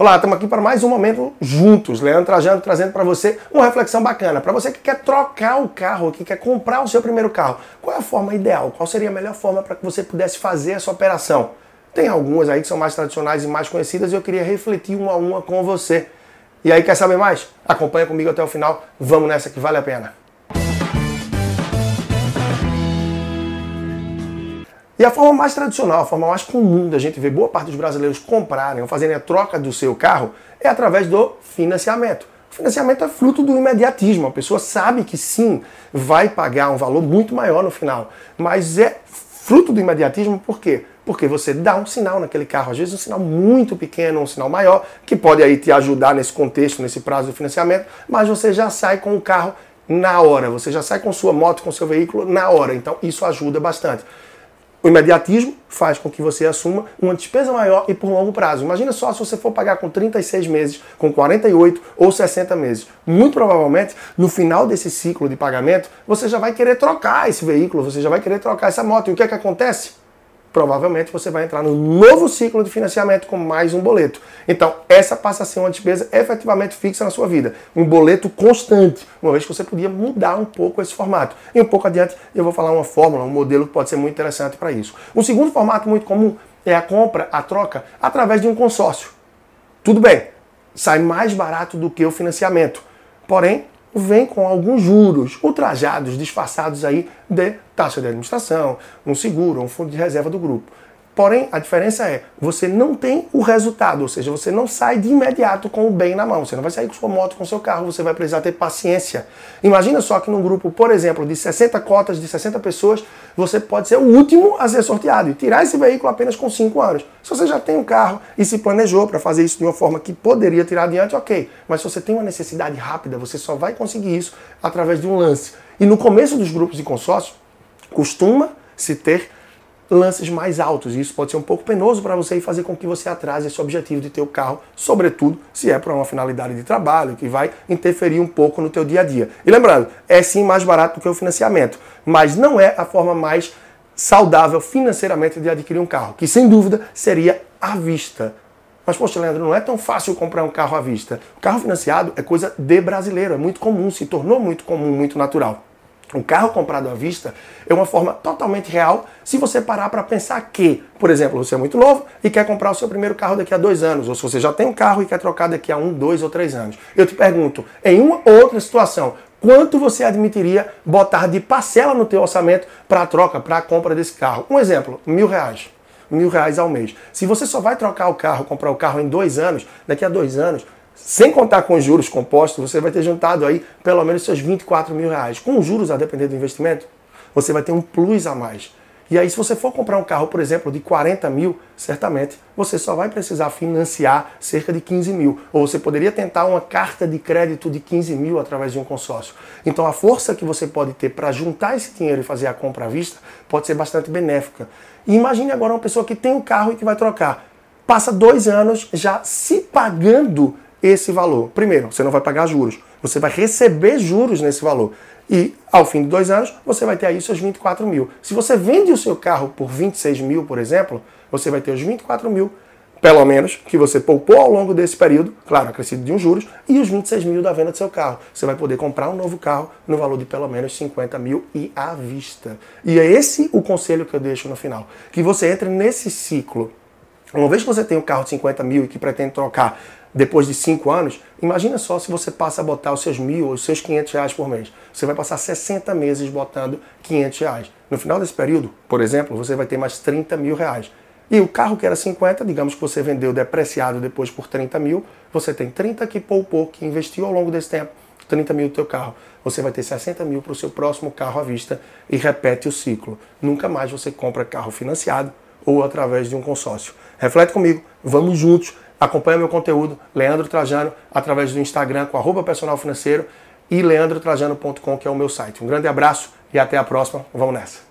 Olá, estamos aqui para mais um momento juntos. Leandro Trajano trazendo para você uma reflexão bacana. Para você que quer trocar o carro, que quer comprar o seu primeiro carro, qual é a forma ideal? Qual seria a melhor forma para que você pudesse fazer essa operação? Tem algumas aí que são mais tradicionais e mais conhecidas e eu queria refletir uma a uma com você. E aí, quer saber mais? Acompanha comigo até o final. Vamos nessa que vale a pena. E a forma mais tradicional, a forma mais comum da gente ver boa parte dos brasileiros comprarem ou fazerem a troca do seu carro é através do financiamento. O financiamento é fruto do imediatismo. A pessoa sabe que sim, vai pagar um valor muito maior no final, mas é fruto do imediatismo por quê? Porque você dá um sinal naquele carro, às vezes um sinal muito pequeno, um sinal maior, que pode aí te ajudar nesse contexto, nesse prazo do financiamento, mas você já sai com o carro na hora, você já sai com sua moto, com seu veículo na hora. Então isso ajuda bastante. O imediatismo faz com que você assuma uma despesa maior e por longo prazo. Imagina só se você for pagar com 36 meses, com 48 ou 60 meses. Muito provavelmente, no final desse ciclo de pagamento, você já vai querer trocar esse veículo, você já vai querer trocar essa moto. E o que é que acontece? Provavelmente você vai entrar no novo ciclo de financiamento com mais um boleto. Então, essa passa a ser uma despesa efetivamente fixa na sua vida. Um boleto constante, uma vez que você podia mudar um pouco esse formato. E um pouco adiante eu vou falar uma fórmula, um modelo que pode ser muito interessante para isso. Um segundo formato muito comum é a compra, a troca, através de um consórcio. Tudo bem, sai mais barato do que o financiamento. Porém, vem com alguns juros ultrajados, disfarçados aí de taxa de administração, um seguro, um fundo de reserva do grupo. Porém, a diferença é, você não tem o resultado, ou seja, você não sai de imediato com o bem na mão. Você não vai sair com sua moto, com seu carro, você vai precisar ter paciência. Imagina só que num grupo, por exemplo, de 60 cotas, de 60 pessoas, você pode ser o último a ser sorteado e tirar esse veículo apenas com 5 anos. Se você já tem um carro e se planejou para fazer isso de uma forma que poderia tirar adiante, ok. Mas se você tem uma necessidade rápida, você só vai conseguir isso através de um lance. E no começo dos grupos de consórcio, costuma se ter lances mais altos. E isso pode ser um pouco penoso para você e fazer com que você atrase esse objetivo de ter o carro, sobretudo se é para uma finalidade de trabalho, que vai interferir um pouco no teu dia a dia. E lembrando, é sim mais barato do que o financiamento, mas não é a forma mais saudável financeiramente de adquirir um carro, que sem dúvida seria à vista. Mas, poxa, Leandro, não é tão fácil comprar um carro à vista. O carro financiado é coisa de brasileiro, é muito comum, se tornou muito comum, muito natural. Um carro comprado à vista é uma forma totalmente real se você parar para pensar que, por exemplo, você é muito novo e quer comprar o seu primeiro carro daqui a dois anos, ou se você já tem um carro e quer trocar daqui a um, dois ou três anos. Eu te pergunto, em uma outra situação, quanto você admitiria botar de parcela no teu orçamento para a troca, para a compra desse carro? Um exemplo, mil reais. Mil reais ao mês. Se você só vai trocar o carro, comprar o carro em dois anos, daqui a dois anos, sem contar com juros compostos, você vai ter juntado aí pelo menos seus 24 mil reais. Com juros, a depender do investimento, você vai ter um plus a mais. E aí, se você for comprar um carro, por exemplo, de 40 mil, certamente você só vai precisar financiar cerca de 15 mil. Ou você poderia tentar uma carta de crédito de 15 mil através de um consórcio. Então, a força que você pode ter para juntar esse dinheiro e fazer a compra à vista pode ser bastante benéfica. E imagine agora uma pessoa que tem um carro e que vai trocar. Passa dois anos já se pagando esse valor. Primeiro, você não vai pagar juros, você vai receber juros nesse valor. E ao fim de dois anos, você vai ter aí seus 24 mil. Se você vende o seu carro por 26 mil, por exemplo, você vai ter os 24 mil, pelo menos, que você poupou ao longo desse período, claro, acrescido de um juros, e os 26 mil da venda do seu carro. Você vai poder comprar um novo carro no valor de pelo menos 50 mil e à vista. E é esse o conselho que eu deixo no final. Que você entre nesse ciclo. Uma vez que você tem um carro de 50 mil e que pretende trocar depois de cinco anos, imagina só se você passa a botar os seus mil ou os seus 500 reais por mês. Você vai passar 60 meses botando 500 reais. No final desse período, por exemplo, você vai ter mais 30 mil reais. E o carro que era 50, digamos que você vendeu depreciado depois por 30 mil, você tem 30 que poupou, que investiu ao longo desse tempo, 30 mil do teu carro. Você vai ter 60 mil para o seu próximo carro à vista e repete o ciclo. Nunca mais você compra carro financiado ou através de um consórcio. Reflete comigo, vamos juntos Acompanhe meu conteúdo, Leandro Trajano, através do Instagram com arroba personal financeiro e leandrotrajano.com, que é o meu site. Um grande abraço e até a próxima. Vamos nessa.